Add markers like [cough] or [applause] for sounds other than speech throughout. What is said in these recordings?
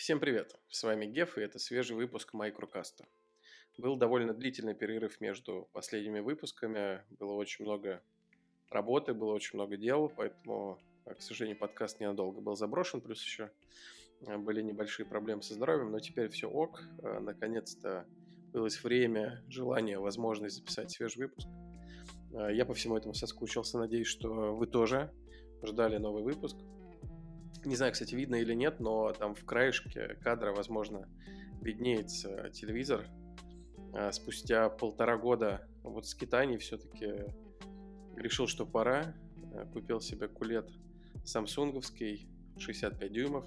Всем привет! С вами Геф, и это свежий выпуск Майкрокаста. Был довольно длительный перерыв между последними выпусками, было очень много работы, было очень много дел, поэтому, э, к сожалению, подкаст ненадолго был заброшен, плюс еще э, были небольшие проблемы со здоровьем, но теперь все ок, э, наконец-то появилось время, желание, возможность записать свежий выпуск. Я по всему этому соскучился, надеюсь, что вы тоже ждали новый выпуск. Не знаю, кстати, видно или нет, но там в краешке кадра, возможно, виднеется телевизор. А спустя полтора года вот скитаний все-таки решил, что пора. Э, купил себе кулет самсунговский, 65 дюймов.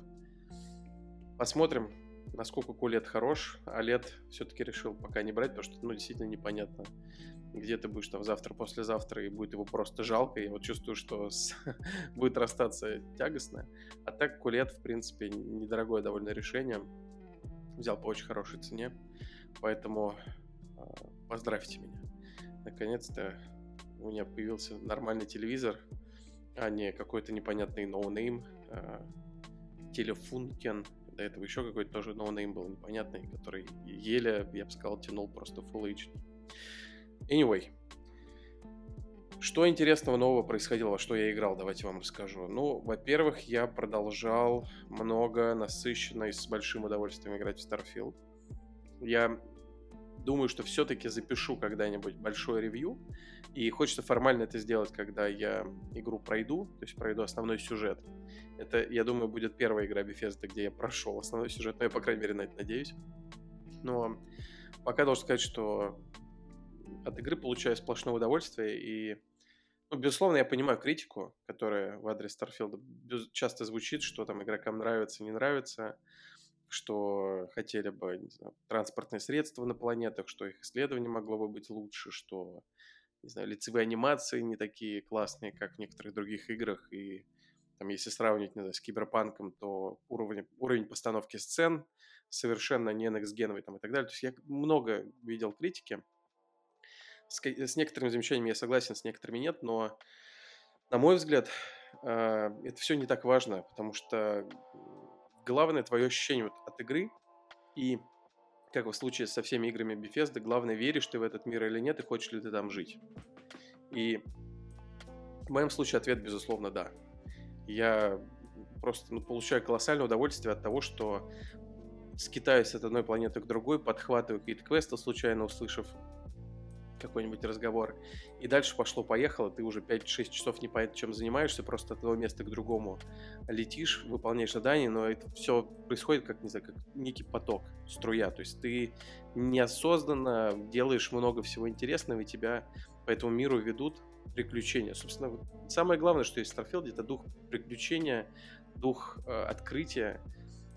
Посмотрим, насколько кулет хорош. А лет все-таки решил пока не брать, потому что, ну, действительно непонятно, где ты будешь там завтра, послезавтра, и будет его просто жалко. Я вот чувствую, что с... [laughs] будет расстаться тягостно. А так QLED, в принципе, недорогое довольно решение. Взял по очень хорошей цене. Поэтому э, поздравьте меня. Наконец-то у меня появился нормальный телевизор, а не какой-то непонятный no name. Э, Telefunken. До этого еще какой-то тоже no name был непонятный, который еле, я бы сказал, тянул просто Full HD. Anyway, что интересного нового происходило, что я играл, давайте вам расскажу. Ну, во-первых, я продолжал много, насыщенно и с большим удовольствием играть в Starfield. Я думаю, что все-таки запишу когда-нибудь большое ревью, и хочется формально это сделать, когда я игру пройду, то есть пройду основной сюжет. Это, я думаю, будет первая игра Bethesda, где я прошел основной сюжет, но я, по крайней мере, на это надеюсь. Но пока должен сказать, что от игры получаю сплошное удовольствие, и, ну, безусловно, я понимаю критику, которая в адрес Старфилда часто звучит, что там игрокам нравится, не нравится, что хотели бы, не знаю, транспортные средства на планетах, что их исследование могло бы быть лучше, что, не знаю, лицевые анимации не такие классные, как в некоторых других играх, и там, если сравнивать, не знаю, с Киберпанком, то уровень, уровень постановки сцен совершенно не next там и так далее. То есть я много видел критики, с, с некоторыми замечаниями я согласен, с некоторыми нет, но, на мой взгляд, э, это все не так важно, потому что главное твое ощущение вот от игры и как в случае со всеми играми Bethesda, главное, веришь ты в этот мир или нет, и хочешь ли ты там жить. И в моем случае ответ, безусловно, да. Я просто ну, получаю колоссальное удовольствие от того, что скитаюсь от одной планеты к другой, подхватываю какие-то квесты, случайно услышав какой-нибудь разговор, и дальше пошло-поехало, ты уже 5-6 часов не понятно, чем занимаешься, просто от одного места к другому летишь, выполняешь задание, но это все происходит как, не знаю, как некий поток, струя, то есть ты неосознанно делаешь много всего интересного, и тебя по этому миру ведут приключения. Собственно, самое главное, что есть в Starfield, это дух приключения, дух э, открытия.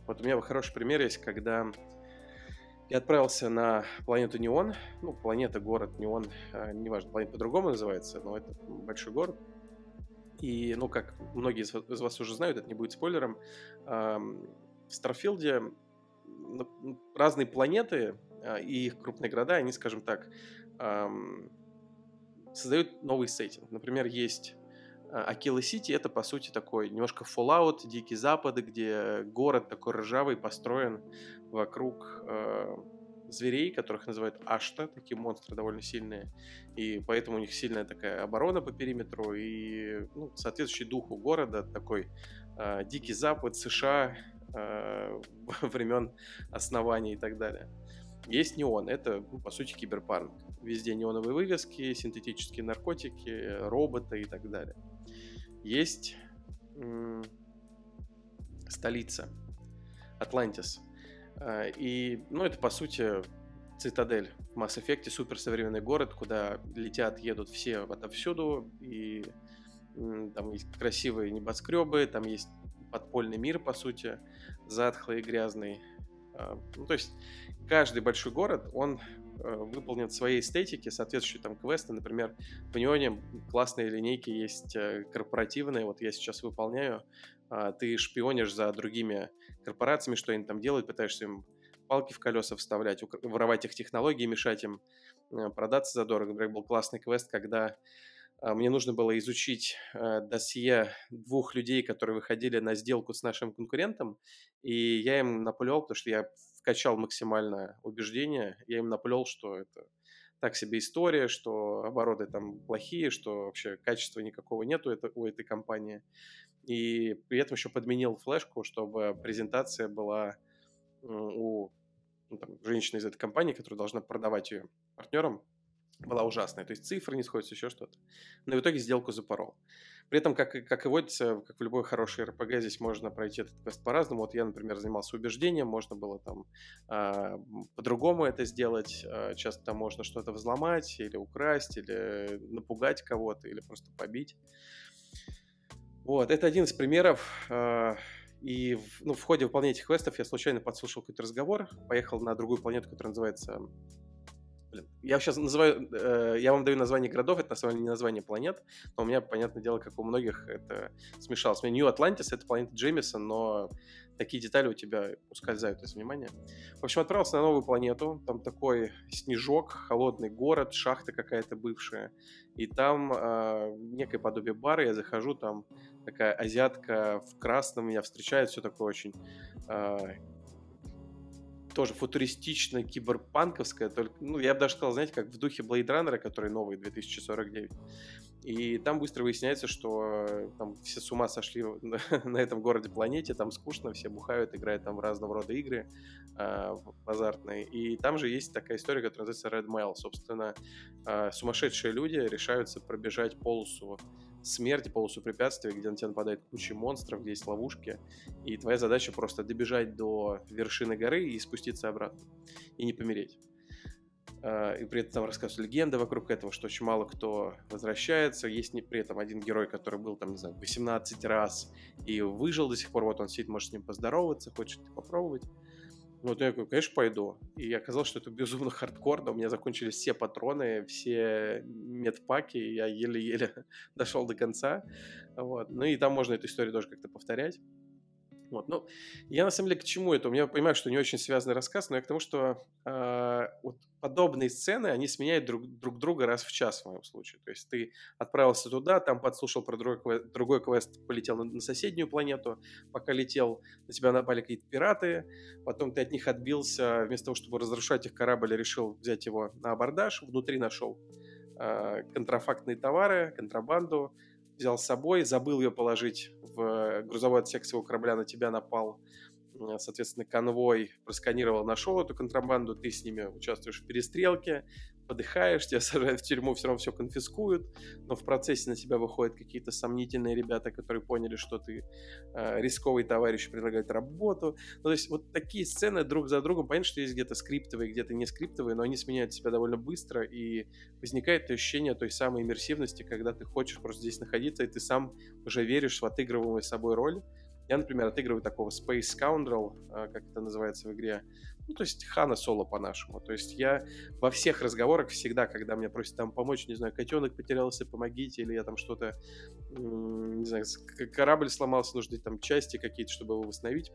Вот у меня хороший пример есть, когда я отправился на планету Неон. Ну, планета, город, Неон, э, неважно, планета по-другому называется, но это большой город. И, ну, как многие из вас уже знают, это не будет спойлером, в Старфилде разные планеты а, и их крупные города, они, скажем так, создают новый сеттинг. Например, есть Акила Сити это, по сути, такой немножко Fallout, Дикий Запад, где город такой ржавый построен вокруг э, зверей, которых называют Ашта, такие монстры довольно сильные, и поэтому у них сильная такая оборона по периметру, и ну, соответствующий духу города, такой э, Дикий Запад, США, э, [laughs] времен основания и так далее. Есть неон, это, ну, по сути, киберпанк. Везде неоновые вывески, синтетические наркотики, роботы и так далее. Есть столица, Атлантис. А, и, ну, это, по сути, цитадель в Mass Effect, суперсовременный город, куда летят, едут все отовсюду, и там есть красивые небоскребы, там есть подпольный мир, по сути, затхлый и грязный. А, ну, то есть каждый большой город, он выполнен в своей эстетике, соответствующие там квесты, например, в Неоне классные линейки есть э, корпоративные, вот я сейчас выполняю, а, ты шпионишь за другими корпорациями, что они там делают, пытаешься им палки в колеса вставлять, воровать их технологии, мешать им э, продаться задорого. Например, был классный квест, когда а, мне нужно было изучить э, досье двух людей, которые выходили на сделку с нашим конкурентом, и я им наплел, потому что я вкачал максимальное убеждение, я им наплел, что это так себе история, что обороты там плохие, что вообще качества никакого нету это, у этой компании. И при этом еще подменил флешку, чтобы презентация была у ну, там, женщины из этой компании, которая должна продавать ее партнерам, была ужасная. То есть цифры не сходятся, еще что-то. Но в итоге сделку запорол. При этом, как, как и водится, как в любой хорошей РПГ, здесь можно пройти этот квест по-разному. Вот я, например, занимался убеждением, можно было там э, по-другому это сделать. Э, часто там можно что-то взломать или украсть, или напугать кого-то, или просто побить. Вот, это один из примеров. Э, и в, ну, в ходе выполнения этих квестов я случайно подслушал какой-то разговор, поехал на другую планету, которая называется Блин, я сейчас называю, э, я вам даю название городов, это на самом деле не название планет, но у меня, понятное дело, как у многих, это смешалось. У меня Нью-Атлантис — это планета Джеймисон, но такие детали у тебя ускользают из внимания. В общем, отправился на новую планету, там такой снежок, холодный город, шахта какая-то бывшая, и там э, некое подобие бара, я захожу, там такая азиатка в красном меня встречает, все такое очень э, тоже футуристичная, киберпанковская, только, ну, я бы даже сказал, знаете, как в духе Blade Runner, который новый, 2049. И там быстро выясняется, что э, там все с ума сошли на, [laughs] на этом городе-планете, там скучно, все бухают, играют там в разного рода игры э, азартные. И там же есть такая история, которая называется Red Mile. Собственно, э, сумасшедшие люди решаются пробежать полосу смерти, полосу препятствия, где на тебя нападает куча монстров, где есть ловушки, и твоя задача просто добежать до вершины горы и спуститься обратно, и не помереть. А, и при этом там рассказывают легенды вокруг этого, что очень мало кто возвращается. Есть не, при этом один герой, который был там, не знаю, 18 раз и выжил до сих пор. Вот он сидит, может с ним поздороваться, хочет попробовать. Вот я говорю, конечно, пойду. И оказалось, что это безумно хардкорно. У меня закончились все патроны, все медпаки. Я еле-еле [laughs] дошел до конца. Вот. Ну и там можно эту историю тоже как-то повторять. Вот. Ну, я на самом деле к чему это? У меня понимаю, что не очень связанный рассказ, но я к тому, что э, вот подобные сцены, они сменяют друг, друг друга раз в час в моем случае. То есть ты отправился туда, там подслушал про другой квест, другой квест полетел на, на соседнюю планету, пока летел, на тебя напали какие-то пираты, потом ты от них отбился, вместо того, чтобы разрушать их корабль, решил взять его на абордаж, внутри нашел э, контрафактные товары, контрабанду, взял с собой, забыл ее положить в грузовой отсек своего корабля, на тебя напал, соответственно, конвой, просканировал, нашел эту контрабанду, ты с ними участвуешь в перестрелке, подыхаешь, тебя [laughs] сажают в тюрьму, все равно все конфискуют, но в процессе на тебя выходят какие-то сомнительные ребята, которые поняли, что ты э, рисковый товарищ, предлагают работу. Ну, то есть вот такие сцены друг за другом, понятно, что есть где-то скриптовые, где-то не скриптовые, но они сменяют себя довольно быстро, и возникает ощущение той самой иммерсивности, когда ты хочешь просто здесь находиться, и ты сам уже веришь в отыгрываемую собой роль, я, например, отыгрываю такого Space Scoundrel, э, как это называется в игре, ну, то есть Хана Соло по-нашему. То есть я во всех разговорах всегда, когда меня просят там помочь, не знаю, котенок потерялся, помогите, или я там что-то, не знаю, корабль сломался, нужны там части какие-то, чтобы его восстановить,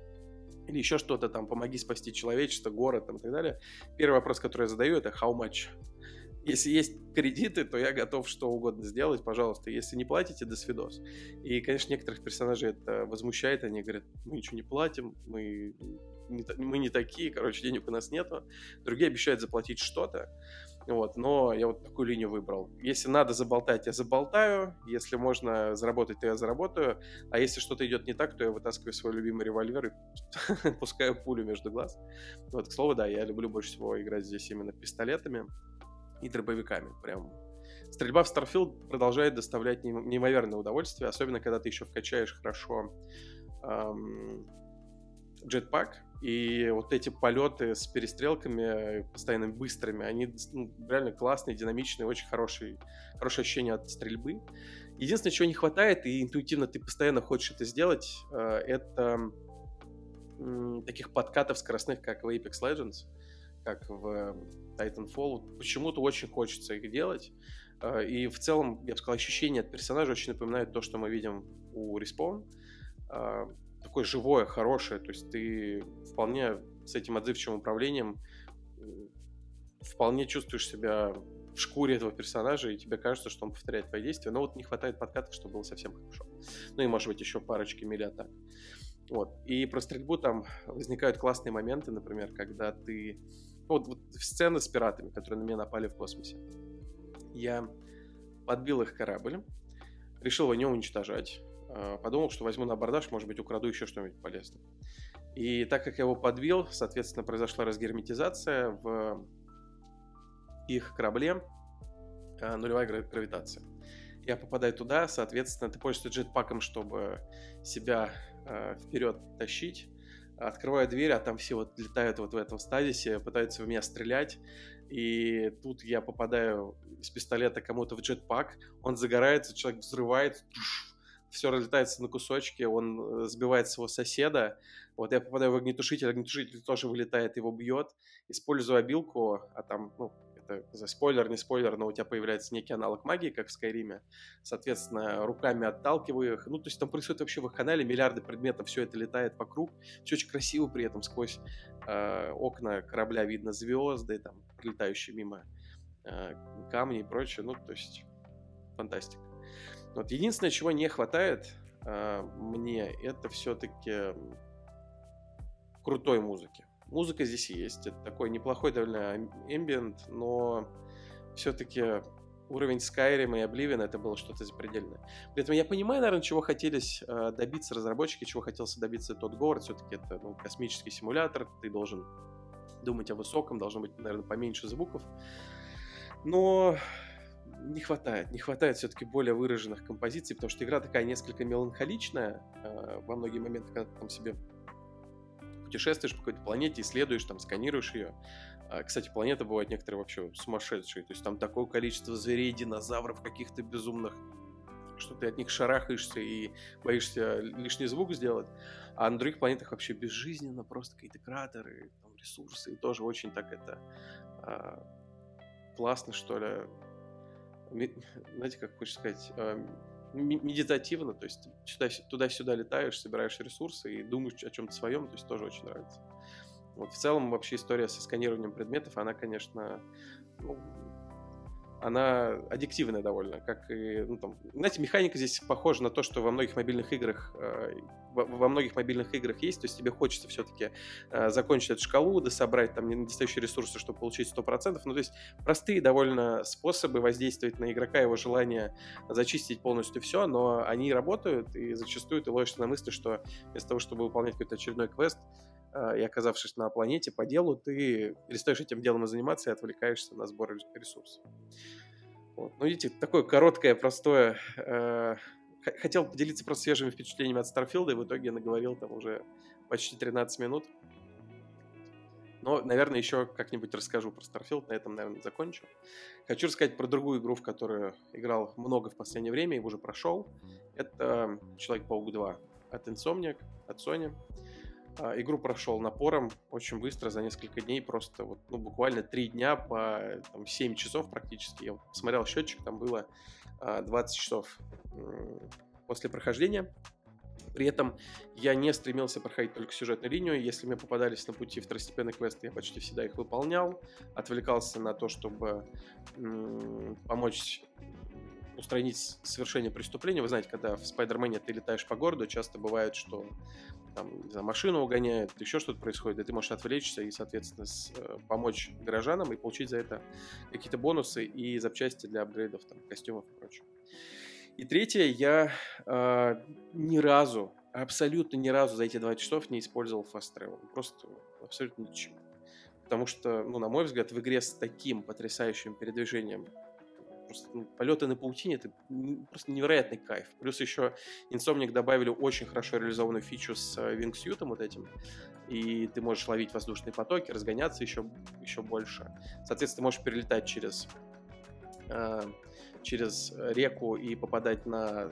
или еще что-то там, помоги спасти человечество, город там, и так далее. Первый вопрос, который я задаю, это how much? Если есть кредиты, то я готов что угодно сделать, пожалуйста. Если не платите, до свидос. И, конечно, некоторых персонажей это возмущает. Они говорят, мы ничего не платим, мы не, мы не такие, короче, денег у нас нету. Другие обещают заплатить что-то. Вот, но я вот такую линию выбрал. Если надо заболтать, я заболтаю. Если можно заработать, то я заработаю. А если что-то идет не так, то я вытаскиваю свой любимый револьвер и [laughs] пускаю пулю между глаз. Вот, к слову, да, я люблю больше всего играть здесь именно пистолетами и дробовиками. Прям Стрельба в Starfield продолжает доставлять неимоверное удовольствие, особенно когда ты еще вкачаешь хорошо эм, джетпак, и вот эти полеты с перестрелками постоянно быстрыми, они ну, реально классные, динамичные, очень хорошие, хорошее ощущение от стрельбы. Единственное, чего не хватает, и интуитивно ты постоянно хочешь это сделать, э, это таких подкатов скоростных, как в Apex Legends, как в Titanfall. Почему-то очень хочется их делать. Э, и в целом, я бы сказал, ощущение от персонажа очень напоминает то, что мы видим у Respawn э, такое живое, хорошее, то есть ты вполне с этим отзывчивым управлением вполне чувствуешь себя в шкуре этого персонажа, и тебе кажется, что он повторяет твои действия, но вот не хватает подкатов, чтобы было совсем хорошо. Ну и, может быть, еще парочки мили атак. Вот. И про стрельбу там возникают классные моменты, например, когда ты... Вот, вот сцены с пиратами, которые на меня напали в космосе. Я подбил их корабль, решил его не уничтожать, а, подумал, что возьму на абордаж, может быть, украду еще что-нибудь полезное. И так как я его подбил, соответственно, произошла разгерметизация в их корабле, а, нулевая гравитация. Я попадаю туда, соответственно, ты пользуешься джетпаком, чтобы себя э, вперед тащить. Открываю дверь, а там все вот летают вот в этом стадисе, пытаются в меня стрелять. И тут я попадаю из пистолета кому-то в джетпак, он загорается, человек взрывает, все разлетается на кусочки, он э, сбивает своего соседа. Вот я попадаю в огнетушитель, огнетушитель тоже вылетает, его бьет. Использую обилку, а там, ну, это за спойлер, не спойлер, но у тебя появляется некий аналог магии, как в Скайриме. Соответственно, руками отталкиваю их. Ну, то есть там происходит вообще в их канале миллиарды предметов, все это летает вокруг. Все очень красиво при этом, сквозь э, окна корабля видно звезды, там, прилетающие мимо э, камни и прочее. Ну, то есть фантастика. Вот единственное, чего не хватает э, мне, это все-таки крутой музыки. Музыка здесь есть. Это такой неплохой довольно эмбиент, но все-таки уровень Skyrim и Oblivion это было что-то запредельное. При этом я понимаю, наверное, чего хотелись э, добиться разработчики, чего хотелся добиться тот город. Все-таки это ну, космический симулятор, ты должен думать о высоком, должно быть, наверное, поменьше звуков. Но не хватает. Не хватает все-таки более выраженных композиций, потому что игра такая несколько меланхоличная э, во многие моменты, когда ты там себе путешествуешь по какой-то планете, исследуешь, там, сканируешь ее. А, кстати, планеты бывают некоторые вообще сумасшедшие. То есть там такое количество зверей, динозавров каких-то безумных, что ты от них шарахаешься и боишься лишний звук сделать. А на других планетах вообще безжизненно, просто какие-то кратеры, там, ресурсы. И тоже очень так это а, классно, что ли, знаете, как хочешь сказать, эм, медитативно, то есть туда-сюда летаешь, собираешь ресурсы и думаешь о чем-то своем, то есть тоже очень нравится. Вот в целом вообще история со сканированием предметов, она, конечно, ну, она аддиктивная довольно, как и, ну, там, знаете, механика здесь похожа на то, что во многих мобильных играх, э, во, многих мобильных играх есть, то есть тебе хочется все-таки э, закончить эту шкалу, дособрать там недостающие ресурсы, чтобы получить 100%, ну, то есть простые довольно способы воздействовать на игрока, его желание зачистить полностью все, но они работают, и зачастую ты ловишься на мысли, что вместо того, чтобы выполнять какой-то очередной квест, и оказавшись на планете по делу, ты перестаешь этим делом заниматься и отвлекаешься на сбор ресурсов. Вот. Ну, видите, такое короткое, простое. Э, хотел поделиться просто свежими впечатлениями от Старфилда, и в итоге наговорил там уже почти 13 минут. Но, наверное, еще как-нибудь расскажу про Starfield, на этом, наверное, закончу. Хочу рассказать про другую игру, в которую играл много в последнее время и уже прошел. Это Человек-паук 2 от Insomniac, от Sony. А, игру прошел напором очень быстро, за несколько дней, просто вот, ну, буквально три дня по там, 7 часов практически. Я посмотрел счетчик, там было 20 а, часов после прохождения. При этом я не стремился проходить только сюжетную линию. Если мне попадались на пути второстепенные квесты, я почти всегда их выполнял. Отвлекался на то, чтобы помочь устранить совершение преступления. Вы знаете, когда в Спайдермене ты летаешь по городу, часто бывает, что там, не знаю, машину угоняют, еще что-то происходит, и ты можешь отвлечься и, соответственно, с, э, помочь горожанам и получить за это какие-то бонусы и запчасти для апгрейдов, там, костюмов и прочего. И третье, я э, ни разу, абсолютно ни разу за эти два часов не использовал Fast Travel. Просто абсолютно ничего. Потому что, ну, на мой взгляд, в игре с таким потрясающим передвижением просто ну, полеты на паутине это просто невероятный кайф. Плюс еще Insomniac добавили очень хорошо реализованную фичу с э, Wingsuit вот этим, и ты можешь ловить воздушные потоки, разгоняться еще, еще больше. Соответственно, ты можешь перелетать через, э, через реку и попадать на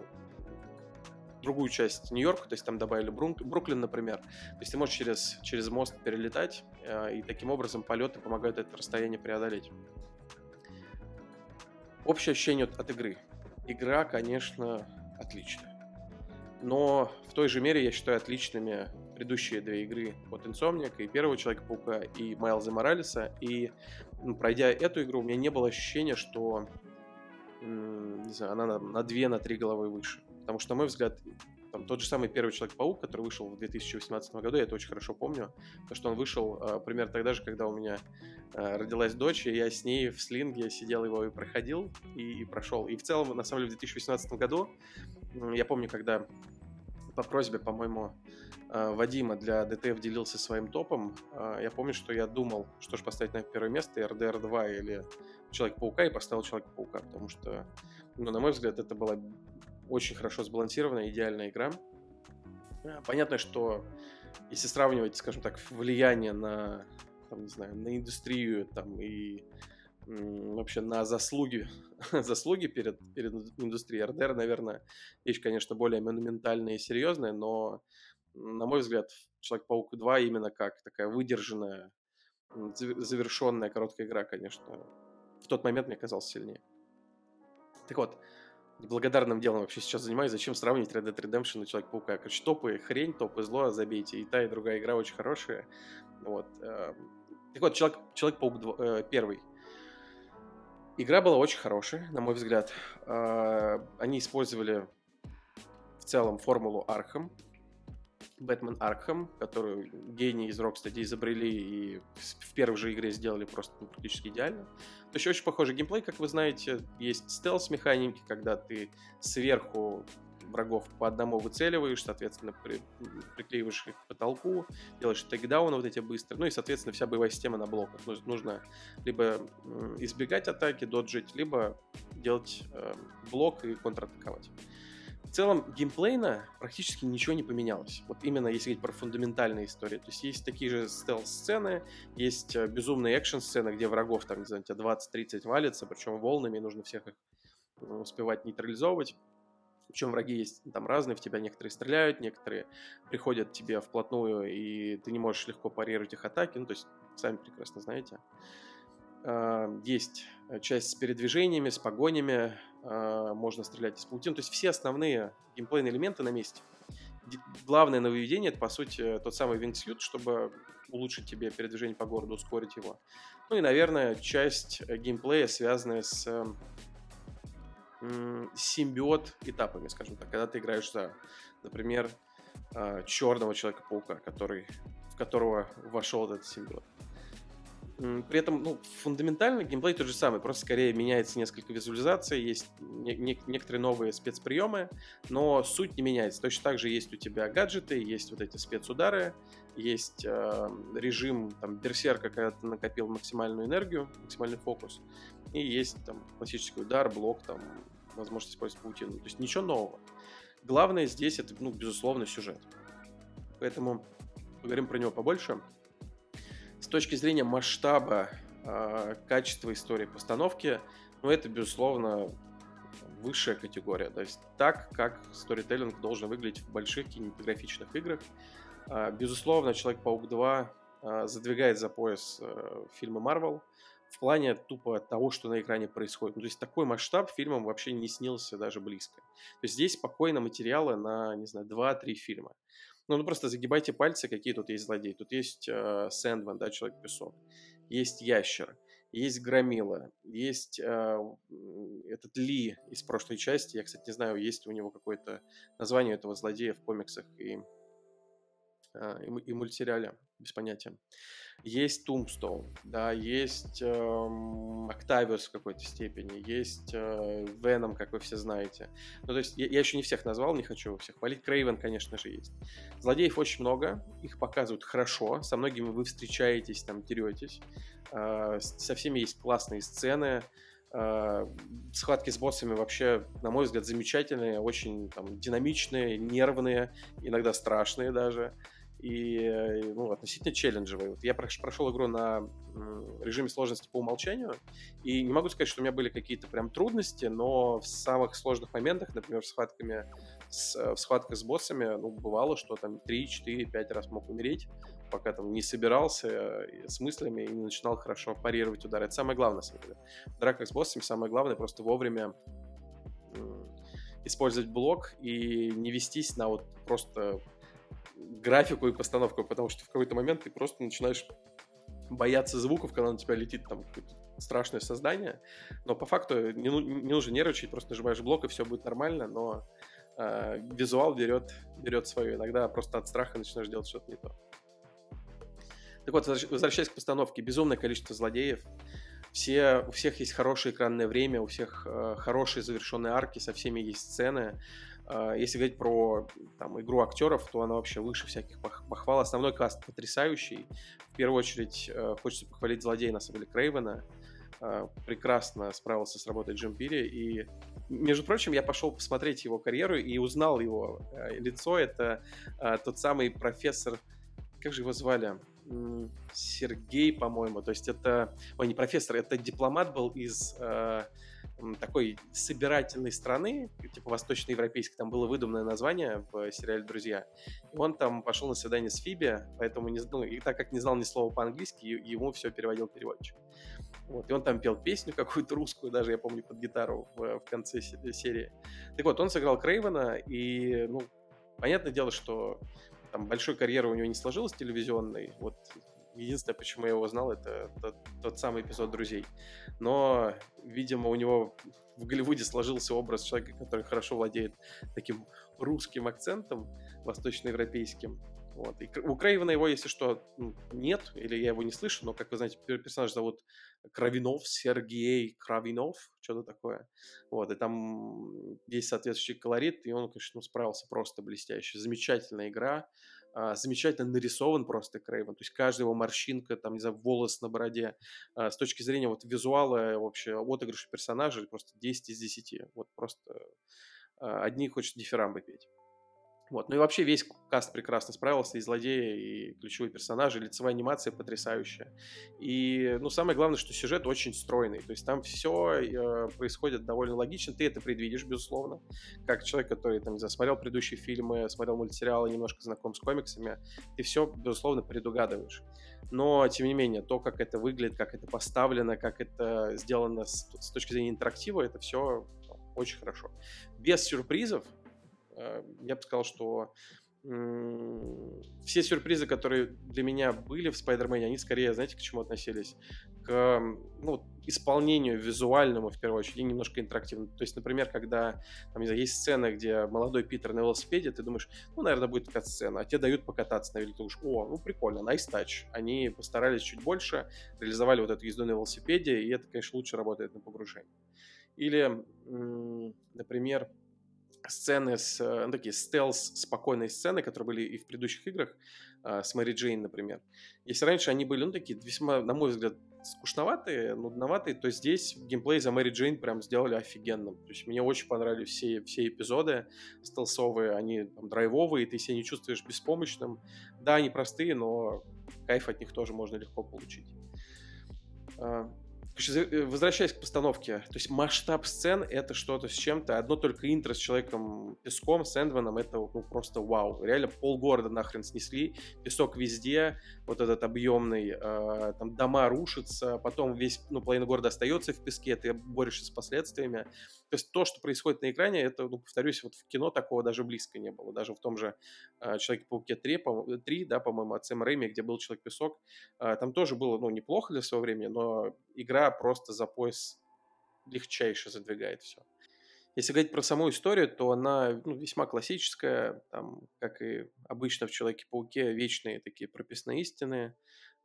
другую часть Нью-Йорка, то есть там добавили Брук, Бруклин, например. То есть ты можешь через, через мост перелетать, э, и таким образом полеты помогают это расстояние преодолеть. Общее ощущение от, игры. Игра, конечно, отличная. но в той же мере я считаю отличными предыдущие две игры от Insomniac, и первого Человека-паука, и Майлза Моралеса, и ну, пройдя эту игру, у меня не было ощущения, что не знаю, она на, на 2, на 3 головы выше. Потому что, на мой взгляд, там, тот же самый первый Человек-паук, который вышел в 2018 году, я это очень хорошо помню, потому что он вышел э, примерно тогда же, когда у меня э, родилась дочь, и я с ней в слинге сидел его и проходил, и, и прошел. И в целом, на самом деле, в 2018 году, э, я помню, когда по просьбе, по-моему, э, Вадима для ДТФ делился своим топом, э, я помню, что я думал, что же поставить на первое место, RDR 2 или Человек-паука, и поставил Человека-паука, потому что, ну, на мой взгляд, это была очень хорошо сбалансированная, идеальная игра. А, понятно, что если сравнивать, скажем так, влияние на, там, не знаю, на индустрию там, и вообще на заслуги, [laughs] заслуги перед, перед индустрией РДР, наверное, вещь, конечно, более монументальная и серьезная, но, на мой взгляд, Человек-паук 2 именно как такая выдержанная, завершенная короткая игра, конечно, в тот момент мне казалось сильнее. Так вот, неблагодарным делом вообще сейчас занимаюсь. Зачем сравнивать Red Dead Redemption и Человек-паука? Короче, топы хрень, топы зло, забейте. И та, и другая игра очень хорошая. Вот. Эм, так вот, Человек, Человек-паук 2, э, первый. Игра была очень хорошая, на мой взгляд. Э, они использовали в целом формулу Arkham. Batman Arkham, которую гении из Rocksteady изобрели и в первой же игре сделали просто ну, практически идеально. То есть очень похожий геймплей, как вы знаете. Есть стелс-механики, когда ты сверху врагов по одному выцеливаешь, соответственно, при, приклеиваешь их к потолку, делаешь тейкдауны вот эти быстрые, ну и, соответственно, вся боевая система на блоках. Нужно либо избегать атаки, доджить, либо делать э, блок и контратаковать. В целом, геймплейно практически ничего не поменялось. Вот именно если говорить про фундаментальные истории. То есть есть такие же стелс-сцены, есть э, безумные экшн-сцены, где врагов там, не знаю, тебя 20-30 валится, причем волнами, и нужно всех их успевать нейтрализовывать. Причем враги есть там разные, в тебя некоторые стреляют, некоторые приходят тебе вплотную, и ты не можешь легко парировать их атаки. Ну, то есть, сами прекрасно знаете. А, есть э, часть с передвижениями, с погонями, можно стрелять из паутины. То есть все основные геймплейные элементы на месте. Главное нововведение — это, по сути, тот самый wingsuit, чтобы улучшить тебе передвижение по городу, ускорить его. Ну и, наверное, часть э, геймплея, связанная с симбиот этапами, скажем так, когда ты играешь за, например, а, черного человека-паука, который, в которого вошел этот симбиот. При этом, ну, фундаментально геймплей тот же самый, просто скорее меняется несколько визуализаций, есть не- не- некоторые новые спецприемы, но суть не меняется. Точно так же есть у тебя гаджеты, есть вот эти спецудары, есть э, режим там берсерка, когда ты накопил максимальную энергию, максимальный фокус, и есть там классический удар, блок, там возможность использовать паутину. То есть ничего нового. Главное здесь это, ну, безусловно, сюжет. Поэтому поговорим про него побольше. С точки зрения масштаба, э, качества истории, постановки, ну, это, безусловно, высшая категория. То есть так, как сторителлинг должен выглядеть в больших кинематографичных играх. Э, безусловно, Человек-паук 2 э, а, задвигает за пояс э, фильмы Marvel в плане тупо того, что на экране происходит. Ну, то есть такой масштаб фильмам вообще не снился даже близко. То есть здесь спокойно материалы на, не знаю, 2-3 фильма. Ну, ну просто загибайте пальцы, какие тут есть злодеи. Тут есть э, Сэндман, да, Человек-песок. Есть Ящер. Есть Громила. Есть э, этот Ли из прошлой части. Я, кстати, не знаю, есть у него какое-то название этого злодея в комиксах и, э, и, и мультсериале. Без понятия есть Tombstone, да, есть э, Octavius в какой-то степени, есть э, Venom, как вы все знаете. Ну, то есть я, я еще не всех назвал, не хочу всех хвалить. Крейвен, конечно же, есть. Злодеев очень много, их показывают хорошо, со многими вы встречаетесь, там, деретесь. Э, со всеми есть классные сцены, Uh, схватки с боссами вообще, на мой взгляд, замечательные, очень там, динамичные, нервные, иногда страшные даже и э, ну, относительно челленджевый. Вот я прошел игру на режиме сложности по умолчанию, и не могу сказать, что у меня были какие-то прям трудности, но в самых сложных моментах, например, в схватками с, э, в схватках с боссами, ну, бывало, что там 3, 4, 5 раз мог умереть, пока там не собирался э, с мыслями и не начинал хорошо парировать удары. Это самое главное, на самом деле. В драках с боссами самое главное просто вовремя использовать блок и не вестись на вот просто графику и постановку, потому что в какой-то момент ты просто начинаешь бояться звуков, когда на тебя летит там страшное создание, но по факту не, ну, не нужно нервничать, просто нажимаешь блок, и все будет нормально, но э, визуал берет, берет свое. Иногда просто от страха начинаешь делать что-то не то. Так вот, возвращаясь к постановке, безумное количество злодеев, все, у всех есть хорошее экранное время, у всех э, хорошие завершенные арки, со всеми есть сцены. Э, если говорить про там, игру актеров, то она вообще выше всяких похвал. Основной каст потрясающий. В первую очередь э, хочется похвалить злодея, на самом деле, Крейвена. Э, прекрасно справился с работой Джим Пири. И, между прочим, я пошел посмотреть его карьеру и узнал его э, лицо. Это тот самый профессор, как же его звали? Сергей, по-моему. То есть это... Ой, не профессор, это дипломат был из такой собирательной страны, типа восточноевропейской. Там было выдуманное название в сериале «Друзья». И он там пошел на свидание с Фиби, поэтому, не, ну, и так как не знал ни слова по-английски, ему все переводил переводчик. Вот, и он там пел песню какую-то русскую, даже, я помню, под гитару в, в конце серии. Так вот, он сыграл Крейвена, и, ну, понятное дело, что там большой карьеры у него не сложилось телевизионной. Вот единственное, почему я его знал, это тот, тот самый эпизод «Друзей». Но, видимо, у него в Голливуде сложился образ человека, который хорошо владеет таким русским акцентом, восточноевропейским. Вот. И у Крейвена его, если что, нет, или я его не слышу, но, как вы знаете, персонаж зовут Кравинов, Сергей Кравинов, что-то такое. Вот, и там есть соответствующий колорит, и он, конечно, ну, справился просто блестяще. Замечательная игра, а, замечательно нарисован просто Крейвен, то есть каждая его морщинка, там, не знаю, волос на бороде, а, с точки зрения вот визуала, вообще, отыгрыша персонажей, просто 10 из 10, вот просто а, одни хочется дифирамбы петь. Вот. Ну и вообще весь каст прекрасно справился, и злодеи, и ключевые персонажи, лицевая анимация потрясающая. И, ну, самое главное, что сюжет очень стройный, то есть там все э, происходит довольно логично, ты это предвидишь, безусловно, как человек, который, там, не знаю, смотрел предыдущие фильмы, смотрел мультсериалы, немножко знаком с комиксами, ты все, безусловно, предугадываешь. Но, тем не менее, то, как это выглядит, как это поставлено, как это сделано с, с точки зрения интерактива, это все очень хорошо. Без сюрпризов, я бы сказал, что все сюрпризы, которые для меня были в Спайдермене, они скорее, знаете, к чему относились? К ну, исполнению визуальному, в первую очередь, и немножко интерактивному. То есть, например, когда там, не знаю, есть сцена, где молодой Питер на велосипеде, ты думаешь, ну, наверное, будет такая сцена, а тебе дают покататься на велике, ты думаешь, о, ну, прикольно, nice touch. Они постарались чуть больше, реализовали вот эту езду на велосипеде, и это, конечно, лучше работает на погружении. Или, например, сцены с, э, ну, такие стелс, спокойные сцены, которые были и в предыдущих играх, э, с Мэри Джейн, например. Если раньше они были, ну, такие весьма, на мой взгляд, скучноватые, нудноватые, то здесь геймплей за Мэри Джейн прям сделали офигенным. То есть мне очень понравились все, все эпизоды стелсовые, они там, драйвовые, ты себя не чувствуешь беспомощным. Да, они простые, но кайф от них тоже можно легко получить. Э, возвращаясь к постановке, то есть масштаб сцен это что-то с чем-то. Одно только интро с человеком песком, с Эндваном, это ну, просто вау. Реально полгорода нахрен снесли, песок везде, вот этот объемный, э, там дома рушатся, потом весь, ну, половина города остается в песке, ты борешься с последствиями. То есть то, что происходит на экране, это, ну, повторюсь, вот в кино такого даже близко не было. Даже в том же э, Человеке-пауке 3, по 3 да, по-моему, от Сэма Рэйми, где был Человек-песок, э, там тоже было, ну, неплохо для своего времени, но игра просто за пояс легчайше задвигает все. Если говорить про саму историю, то она ну, весьма классическая, там, как и обычно в Человеке-пауке, вечные такие прописные истины.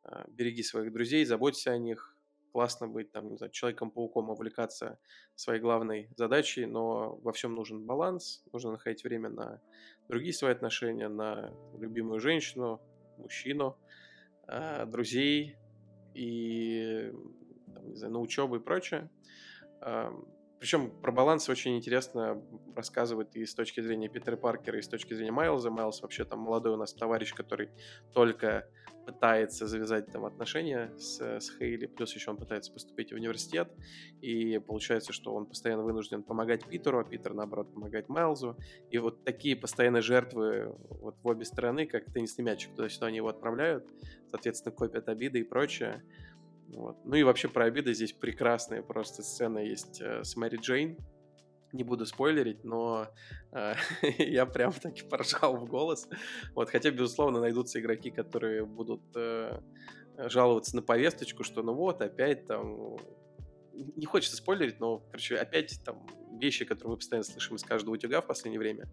Э, береги своих друзей, заботься о них, классно быть там, не знаю, человеком-пауком, увлекаться своей главной задачей, но во всем нужен баланс, нужно находить время на другие свои отношения, на любимую женщину, мужчину, а, друзей и там, не знаю, на учебу и прочее. Причем про баланс очень интересно рассказывает и с точки зрения Питера Паркера, и с точки зрения Майлза. Майлз вообще там молодой у нас товарищ, который только пытается завязать там отношения с, с Хейли, плюс еще он пытается поступить в университет, и получается, что он постоянно вынужден помогать Питеру, а Питер, наоборот, помогает Майлзу, и вот такие постоянные жертвы вот в обе стороны, как теннисный мячик, туда-сюда они его отправляют, соответственно, копят обиды и прочее, вот. Ну и вообще про обиды здесь прекрасная просто сцена есть э, с Мэри Джейн, не буду спойлерить, но э, [laughs] я прям таки поржал в голос. Вот, хотя, безусловно, найдутся игроки, которые будут э, жаловаться на повесточку, что ну вот, опять там... Не хочется спойлерить, но, короче, опять там вещи, которые мы постоянно слышим из каждого утюга в последнее время.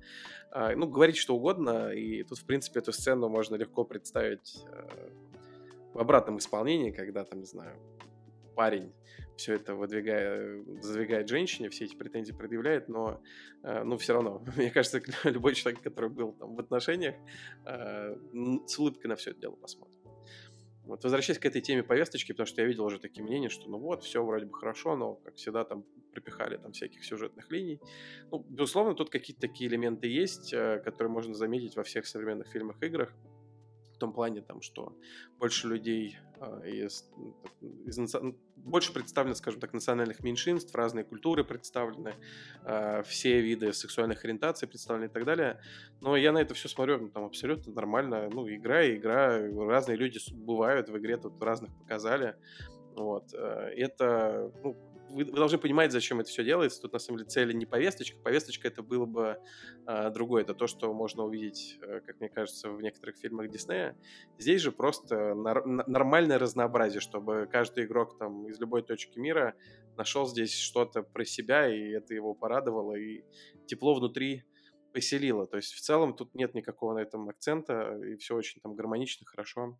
Э, ну, говорить что угодно, и тут, в принципе, эту сцену можно легко представить э, в обратном исполнении, когда, там, не знаю, парень все это выдвигая, задвигает женщине, все эти претензии предъявляет, но, э, ну, все равно, [laughs] мне кажется, [laughs] любой человек, который был там в отношениях, э, с улыбкой на все это дело посмотрит. Вот, возвращаясь к этой теме повесточки, потому что я видел уже такие мнения, что ну вот, все вроде бы хорошо, но, как всегда, там припихали там всяких сюжетных линий. Ну, безусловно, тут какие-то такие элементы есть, э, которые можно заметить во всех современных фильмах и играх том плане, там, что больше людей э, из, из, ну, больше представлено, скажем так, национальных меньшинств, разные культуры представлены, э, все виды сексуальных ориентаций представлены и так далее. Но я на это все смотрю ну, там абсолютно нормально. Ну, игра игра, разные люди бывают в игре, тут разных показали. Вот. Э, это, ну, вы, вы должны понимать, зачем это все делается. Тут на самом деле цель не повесточка. Повесточка это было бы э, другое. Это то, что можно увидеть, э, как мне кажется, в некоторых фильмах Диснея. Здесь же просто нар- нормальное разнообразие, чтобы каждый игрок там из любой точки мира нашел здесь что-то про себя, и это его порадовало, и тепло внутри поселило. То есть в целом тут нет никакого на этом акцента, и все очень там гармонично, хорошо.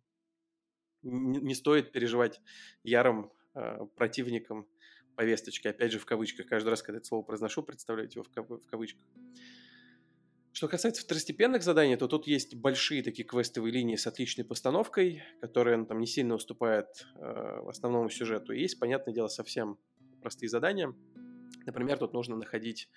Не, не стоит переживать ярым э, противникам повесточки, опять же в кавычках. Каждый раз, когда это слово произношу, представляете его в, кав- в кавычках. Что касается второстепенных заданий, то тут есть большие такие квестовые линии с отличной постановкой, которые ну, там не сильно уступают э, основному сюжету. И есть, понятное дело, совсем простые задания. Например, тут нужно находить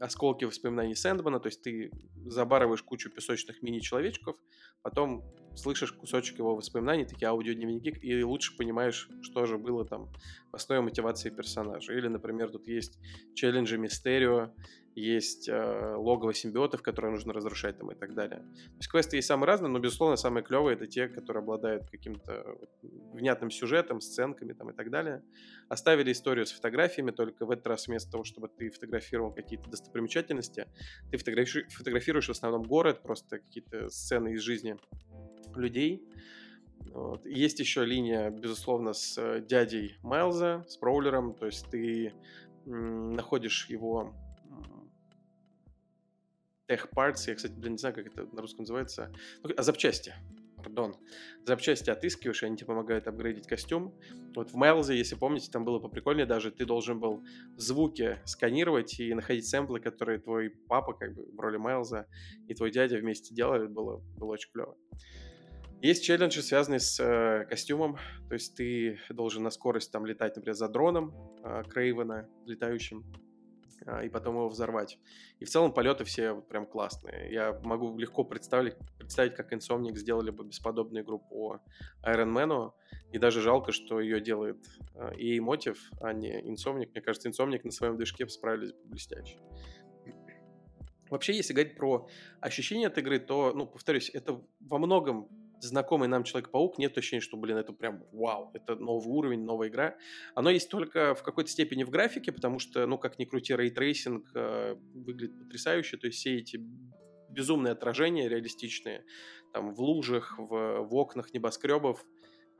осколки воспоминаний Сэндмана, то есть ты забарываешь кучу песочных мини-человечков, потом слышишь кусочек его воспоминаний, такие аудиодневники, и лучше понимаешь, что же было там в основе мотивации персонажа. Или, например, тут есть челленджи Мистерио, есть э, логово симбиотов, которые нужно разрушать там и так далее. То есть квесты есть самые разные, но, безусловно, самые клевые это те, которые обладают каким-то внятным сюжетом, сценками там и так далее. Оставили историю с фотографиями, только в этот раз вместо того, чтобы ты фотографировал какие-то достопримечательности, ты фотографируешь, фотографируешь в основном город, просто какие-то сцены из жизни людей. Вот. Есть еще линия, безусловно, с э, дядей Майлза, с Проулером, то есть ты находишь его Tech Parts, я, кстати, блин, не знаю, как это на русском называется, ну, а запчасти, пардон, запчасти отыскиваешь, и они тебе помогают апгрейдить костюм. Вот в Майлзе, если помните, там было поприкольнее даже, ты должен был звуки сканировать и находить сэмплы, которые твой папа, как бы, в роли Майлза, и твой дядя вместе делали, было, было очень клево. Есть челленджи, связанные с э, костюмом, то есть ты должен на скорость там летать, например, за дроном э, Крейвена летающим, и потом его взорвать. И в целом полеты все вот прям классные. Я могу легко представить, представить, как Insomniac сделали бы бесподобную игру по Iron Man, и даже жалко, что ее делает EA Motive, а не Insomniac. Мне кажется, Insomniac на своем движке справились бы блестяще. Вообще, если говорить про ощущения от игры, то, ну, повторюсь, это во многом знакомый нам Человек-паук, нет ощущения, что, блин, это прям вау, это новый уровень, новая игра. Оно есть только в какой-то степени в графике, потому что, ну, как ни крути, ray tracing э, выглядит потрясающе, то есть все эти безумные отражения реалистичные, там, в лужах, в, в окнах небоскребов,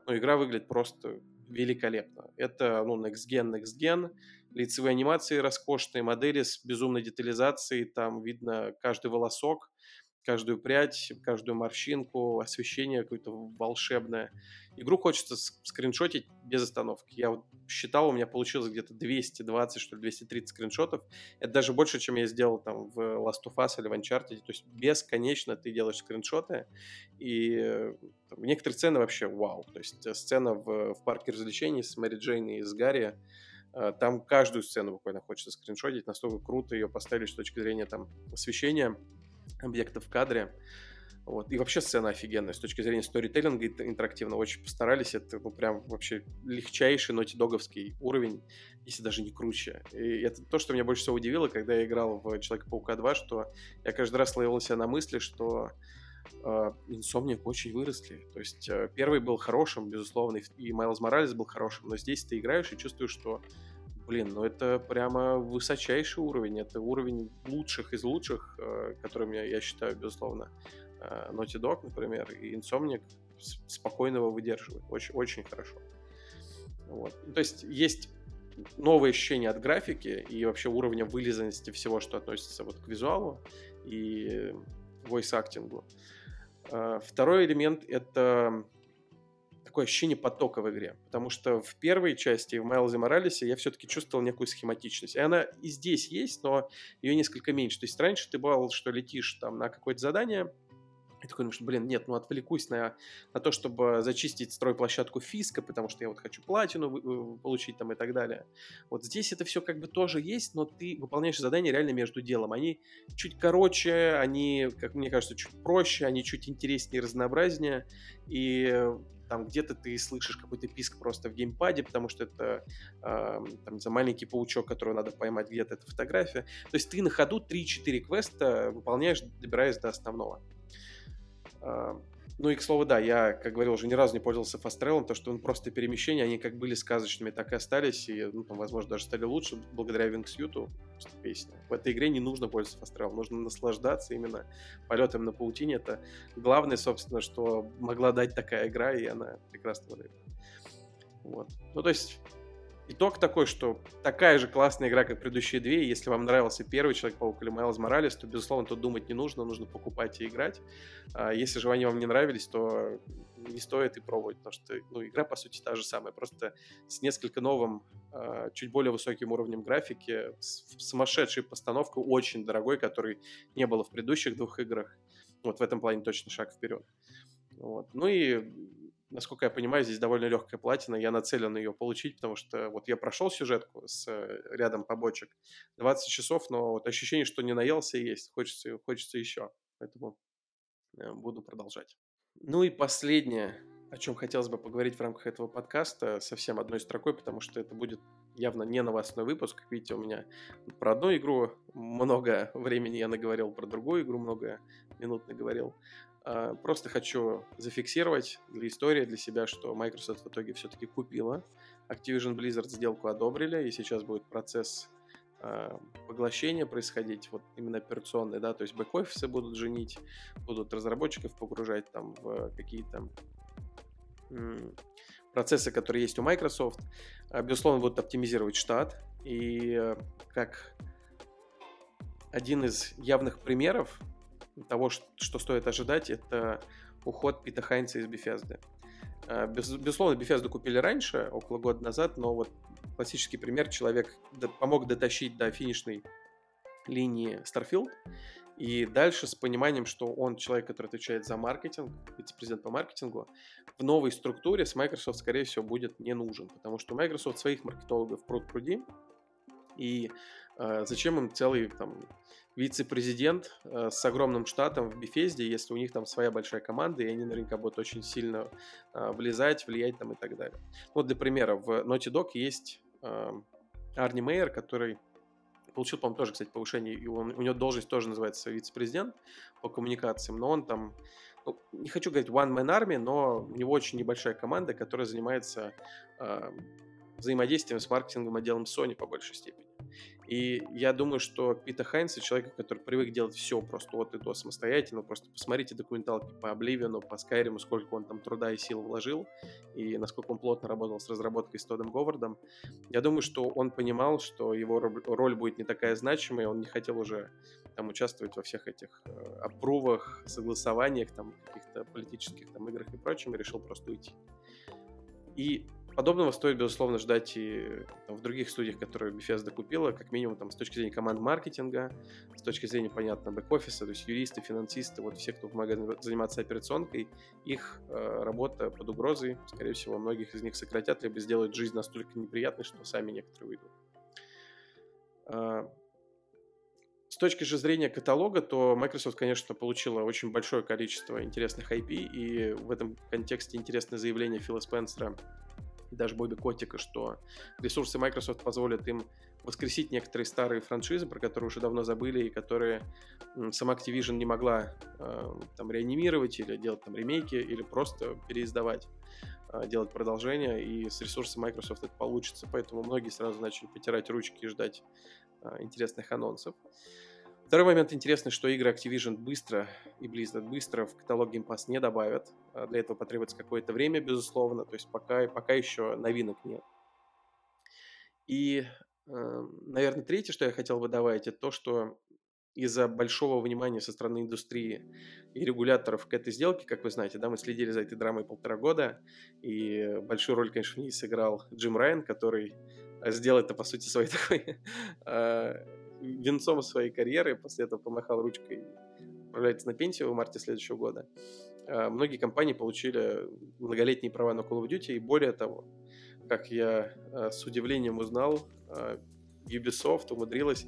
ну, игра выглядит просто великолепно. Это, ну, next gen, next gen, лицевые анимации роскошные, модели с безумной детализацией, там видно каждый волосок, каждую прядь, каждую морщинку, освещение какое-то волшебное. Игру хочется скриншотить без остановки. Я вот считал, у меня получилось где-то 220, что ли, 230 скриншотов. Это даже больше, чем я сделал там в Last of Us или в Uncharted. То есть бесконечно ты делаешь скриншоты. И там, некоторые сцены вообще вау. То есть э, сцена в, в парке развлечений с Мэри Джейн и с Гарри, э, там каждую сцену буквально хочется скриншотить, настолько круто ее поставили с точки зрения там освещения объектов в кадре. Вот. И вообще сцена офигенная. С точки зрения сторителлинга интерактивно очень постарались. Это ну, прям вообще легчайший ноти-договский уровень, если даже не круче. И это то, что меня больше всего удивило, когда я играл в Человека-паука 2, что я каждый раз ловил себя на мысли, что э, Insomniac очень выросли. То есть э, первый был хорошим, безусловно, и Майлз Моралес был хорошим, но здесь ты играешь и чувствуешь, что блин, ну это прямо высочайший уровень, это уровень лучших из лучших, э, которыми я считаю, безусловно, э, Naughty Dog, например, и Insomniac спокойно его выдерживают, очень, очень хорошо. Вот. Ну, то есть есть новые ощущения от графики и вообще уровня вылизанности всего, что относится вот к визуалу и voice-актингу. Э, второй элемент — это такое ощущение потока в игре. Потому что в первой части, в Майлзе Моралесе, я все-таки чувствовал некую схематичность. И она и здесь есть, но ее несколько меньше. То есть раньше ты бывал, что летишь там на какое-то задание, и такой думаешь, блин, нет, ну отвлекусь на, на то, чтобы зачистить стройплощадку Фиска, потому что я вот хочу платину получить там и так далее. Вот здесь это все как бы тоже есть, но ты выполняешь задания реально между делом. Они чуть короче, они, как мне кажется, чуть проще, они чуть интереснее, разнообразнее. И там где-то ты слышишь какой-то писк просто в геймпаде, потому что это э, там, за маленький паучок, которого надо поймать, где-то это фотография. То есть ты на ходу 3-4 квеста выполняешь, добираясь до основного. А, ну и, к слову, да, я, как говорил, уже ни разу не пользовался фастрелом, то что он просто перемещения, они как были сказочными, так и остались, и, ну, там, возможно, даже стали лучше благодаря Wingsuit, песня. В этой игре не нужно пользоваться фастрелом, нужно наслаждаться именно полетом на паутине. Это главное, собственно, что могла дать такая игра, и она прекрасно выдает. Вот. Ну, то есть, Итог такой, что такая же классная игра, как предыдущие две. Если вам нравился первый Человек-паук или Майлз Моралес, то, безусловно, тут думать не нужно, нужно покупать и играть. А если же они вам не нравились, то не стоит и пробовать, потому что ну, игра, по сути, та же самая, просто с несколько новым, а, чуть более высоким уровнем графики, сумасшедшей постановкой, очень дорогой, который не было в предыдущих двух играх. Вот в этом плане точно шаг вперед. Вот. Ну и насколько я понимаю, здесь довольно легкая платина, я нацелен ее получить, потому что вот я прошел сюжетку с э, рядом побочек, 20 часов, но вот ощущение, что не наелся, есть, хочется, хочется еще, поэтому э, буду продолжать. Ну и последнее, о чем хотелось бы поговорить в рамках этого подкаста, совсем одной строкой, потому что это будет явно не новостной выпуск. Видите, у меня про одну игру много времени я наговорил, про другую игру много минут наговорил. А, просто хочу зафиксировать для истории, для себя, что Microsoft в итоге все-таки купила. Activision Blizzard сделку одобрили, и сейчас будет процесс э, поглощения происходить, вот именно операционный, да, то есть бэк-офисы будут женить, будут разработчиков погружать там в какие-то процессы, которые есть у Microsoft. А, безусловно, будут оптимизировать штат, и э, как один из явных примеров того, что стоит ожидать, это уход Пита Хайнца из. А, без, безусловно, Bethesda купили раньше, около года назад, но вот классический пример, человек помог дотащить до финишной линии Starfield, и дальше с пониманием, что он человек, который отвечает за маркетинг, вице-президент по маркетингу, в новой структуре с Microsoft, скорее всего, будет не нужен, потому что Microsoft своих маркетологов пруд пруди, и э, зачем им целый там вице-президент э, с огромным штатом в Бефезде, если у них там своя большая команда, и они наверняка будут очень сильно э, влезать, влиять там и так далее. Вот для примера, в Naughty Dog есть э, Арни Мейер, который получил, по-моему, тоже, кстати, повышение, и он, у него должность тоже называется вице-президент по коммуникациям, но он там, ну, не хочу говорить one-man army, но у него очень небольшая команда, которая занимается э, взаимодействием с маркетинговым отделом Sony по большей степени. И я думаю, что Пита Хайнса, человека, который привык делать все просто от и до самостоятельно, просто посмотрите документалки по Обливину, по Скайриму, сколько он там труда и сил вложил, и насколько он плотно работал с разработкой с Тодом Говардом. Я думаю, что он понимал, что его роль будет не такая значимая, он не хотел уже там участвовать во всех этих э, опрувах, согласованиях, там, каких-то политических там играх и прочем, и решил просто уйти. И Подобного стоит, безусловно, ждать и там, в других студиях, которые Bethesda купила, как минимум там, с точки зрения команд маркетинга, с точки зрения, понятно, бэк-офиса, то есть юристы, финансисты, вот все, кто помогает заниматься операционкой, их э, работа под угрозой, скорее всего, многих из них сократят, либо сделают жизнь настолько неприятной, что сами некоторые выйдут. А, с точки же зрения каталога, то Microsoft, конечно, получила очень большое количество интересных IP, и в этом контексте интересное заявление Фила Спенсера даже Бобби Котика, что ресурсы Microsoft позволят им воскресить некоторые старые франшизы, про которые уже давно забыли, и которые сама Activision не могла э, там реанимировать или делать там ремейки, или просто переиздавать. а, делать продолжение, и с ресурсом Microsoft это получится, поэтому многие сразу начали потирать ручки и ждать а, интересных анонсов. Второй момент интересный, что игры Activision быстро и Blizzard быстро в каталог Game Pass не добавят. А, для этого потребуется какое-то время, безусловно, то есть пока, пока еще новинок нет. И, эм, наверное, третье, что я хотел бы добавить, это то, что из-за большого внимания со стороны индустрии и регуляторов к этой сделке, как вы знаете, да, мы следили за этой драмой полтора года, и большую роль, конечно, в ней сыграл Джим Райан, который сделал это, по сути, своей [laughs] такой а, венцом своей карьеры, после этого помахал ручкой, отправляется на пенсию в марте следующего года. А, многие компании получили многолетние права на Call of Duty, и более того, как я а, с удивлением узнал, Ubisoft умудрилась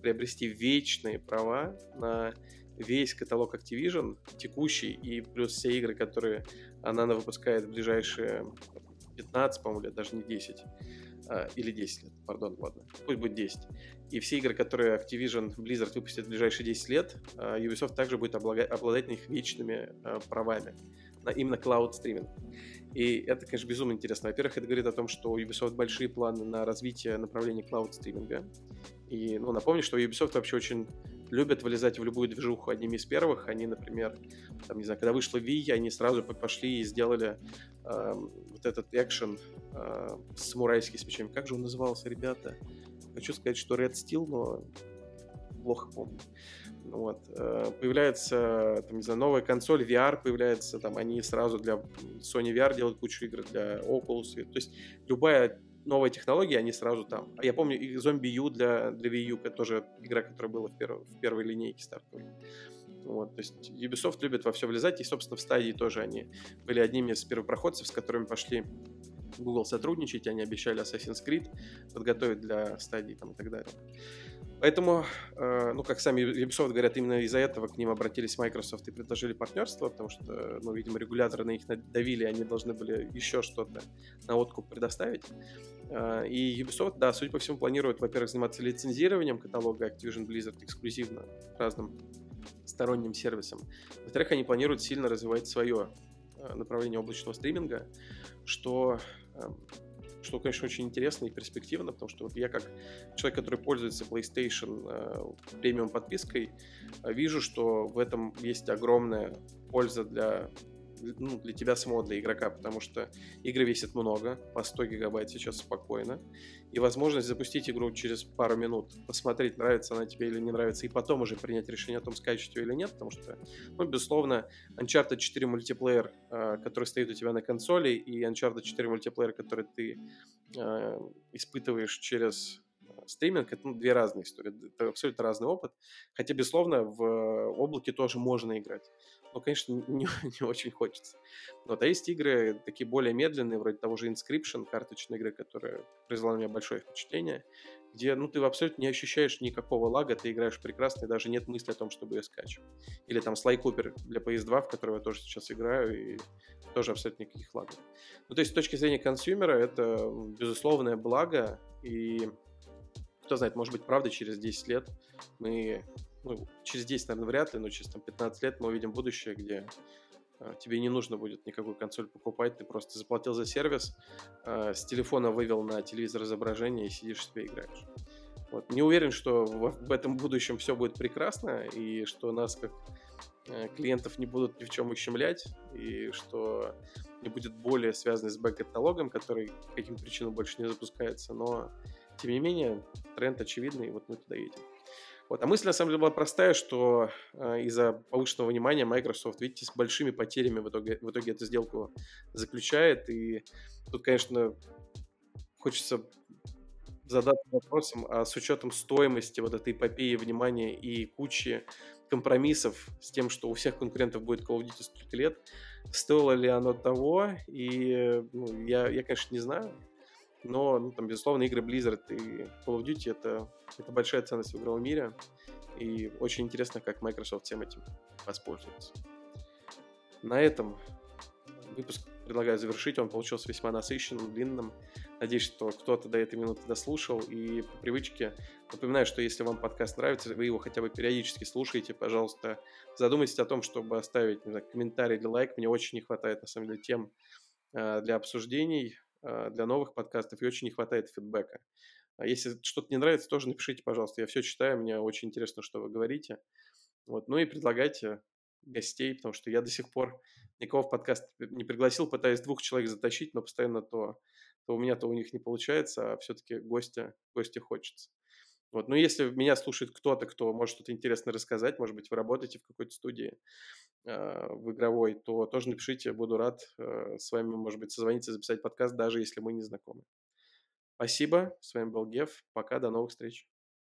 приобрести вечные права на весь каталог Activision, текущий, и плюс все игры, которые она выпускает в ближайшие 15, по-моему, лет, даже не 10, а, или 10 лет, пардон, ладно, пусть будет 10. И все игры, которые Activision Blizzard выпустит в ближайшие 10 лет, а, Ubisoft также будет обладать на их вечными а, правами, на именно cloud стриминг. И это, конечно, безумно интересно. Во-первых, это говорит о том, что у Ubisoft большие планы на развитие направления cloud стриминга. И, ну, напомню, что Ubisoft вообще очень любят вылезать в любую движуху одними из первых. Они, например, там, не знаю, когда вышла Wii, они сразу пошли и сделали э, вот этот экшен э, самурайский с мечами. Как же он назывался, ребята? Хочу сказать, что Red Steel, но плохо помню. Вот. Э, появляется, там, не знаю, новая консоль, VR появляется, там, они сразу для Sony VR делают кучу игр, для Oculus. То есть любая новые технологии, они сразу там. Я помню и Zombie U для, для Wii U, это тоже игра, которая была в, перв, в первой линейке стартовой. Вот, то есть Ubisoft любит во все влезать, и, собственно, в стадии тоже они были одними из первопроходцев, с которыми пошли Google сотрудничать, они обещали Assassin's Creed подготовить для стадии там, и так далее. Поэтому, э, ну, как сами Ubisoft говорят, именно из-за этого к ним обратились Microsoft и предложили партнерство, потому что, ну, видимо, регуляторы на них давили, они должны были еще что-то на откуп предоставить. Э, и Ubisoft, да, судя по всему, планирует, во-первых, заниматься лицензированием каталога Activision Blizzard эксклюзивно разным сторонним сервисам. Во-вторых, они планируют сильно развивать свое э, направление облачного стриминга, что эм, что, конечно, очень интересно и перспективно, потому что вот я как человек, который пользуется PlayStation э, премиум подпиской, э, вижу, что в этом есть огромная польза для ну, для тебя самого, для игрока, потому что игры весят много, по 100 гигабайт сейчас спокойно, и возможность запустить игру через пару минут, посмотреть, нравится она тебе или не нравится, и потом уже принять решение о том, скачать ее или нет, потому что, ну, безусловно, Uncharted 4 мультиплеер, э, который стоит у тебя на консоли, и Uncharted 4 мультиплеер, который ты э, испытываешь через стриминг это ну, две разные истории, это абсолютно разный опыт. Хотя, безусловно, в облаке тоже можно играть но, конечно, [laughs] не, не очень хочется. Вот, а есть игры такие более медленные, вроде того же Inscription, карточной игры, которая произвела на меня большое впечатление, где, ну, ты абсолютно не ощущаешь никакого лага, ты играешь прекрасно, и даже нет мысли о том, чтобы ее скачивать. Или там Sly Cooper для PS2, в который я тоже сейчас играю, и тоже абсолютно никаких лагов. Ну, то есть, с точки зрения консюмера, это безусловное благо, и кто знает, может быть, правда, через 10 лет мы ну, через 10, наверное, вряд ли, но через там, 15 лет мы увидим будущее, где э, тебе не нужно будет никакую консоль покупать, ты просто заплатил за сервис, э, с телефона вывел на телевизор изображение и сидишь себе играешь. Вот. Не уверен, что в, в этом будущем все будет прекрасно, и что нас как э, клиентов не будут ни в чем ущемлять, и что не будет более связанной с бэк-каталогом, который по каким причинам больше не запускается, но тем не менее тренд очевидный, и вот мы туда едем. Вот. А мысль, на самом деле, была простая, что э, из-за повышенного внимания Microsoft, видите, с большими потерями в итоге, в итоге эту сделку заключает. И тут, конечно, хочется задаться вопросом, а с учетом стоимости вот этой эпопеи внимания и кучи компромиссов с тем, что у всех конкурентов будет Call of Duty столько лет, стоило ли оно того? И ну, я, я, конечно, не знаю но, ну, там, безусловно, игры Blizzard и Call of Duty это, это большая ценность в игровом мире, и очень интересно, как Microsoft всем этим воспользуется. На этом выпуск предлагаю завершить. Он получился весьма насыщенным, длинным. Надеюсь, что кто-то до этой минуты дослушал. И по привычке напоминаю, что если вам подкаст нравится, вы его хотя бы периодически слушаете, пожалуйста, задумайтесь о том, чтобы оставить знаю, комментарий или лайк. Мне очень не хватает, на самом деле, тем, э, для обсуждений, для новых подкастов, и очень не хватает фидбэка. А если что-то не нравится, тоже напишите, пожалуйста. Я все читаю, мне очень интересно, что вы говорите. Вот. Ну и предлагайте гостей, потому что я до сих пор никого в подкаст не пригласил, пытаюсь двух человек затащить, но постоянно то, то у меня, то у них не получается, а все-таки гостя, гостя хочется. Вот. Но если меня слушает кто-то, кто может что-то интересное рассказать, может быть, вы работаете в какой-то студии э, в игровой, то тоже напишите, буду рад э, с вами, может быть, созвониться, записать подкаст, даже если мы не знакомы. Спасибо, с вами был Гев, пока, до новых встреч.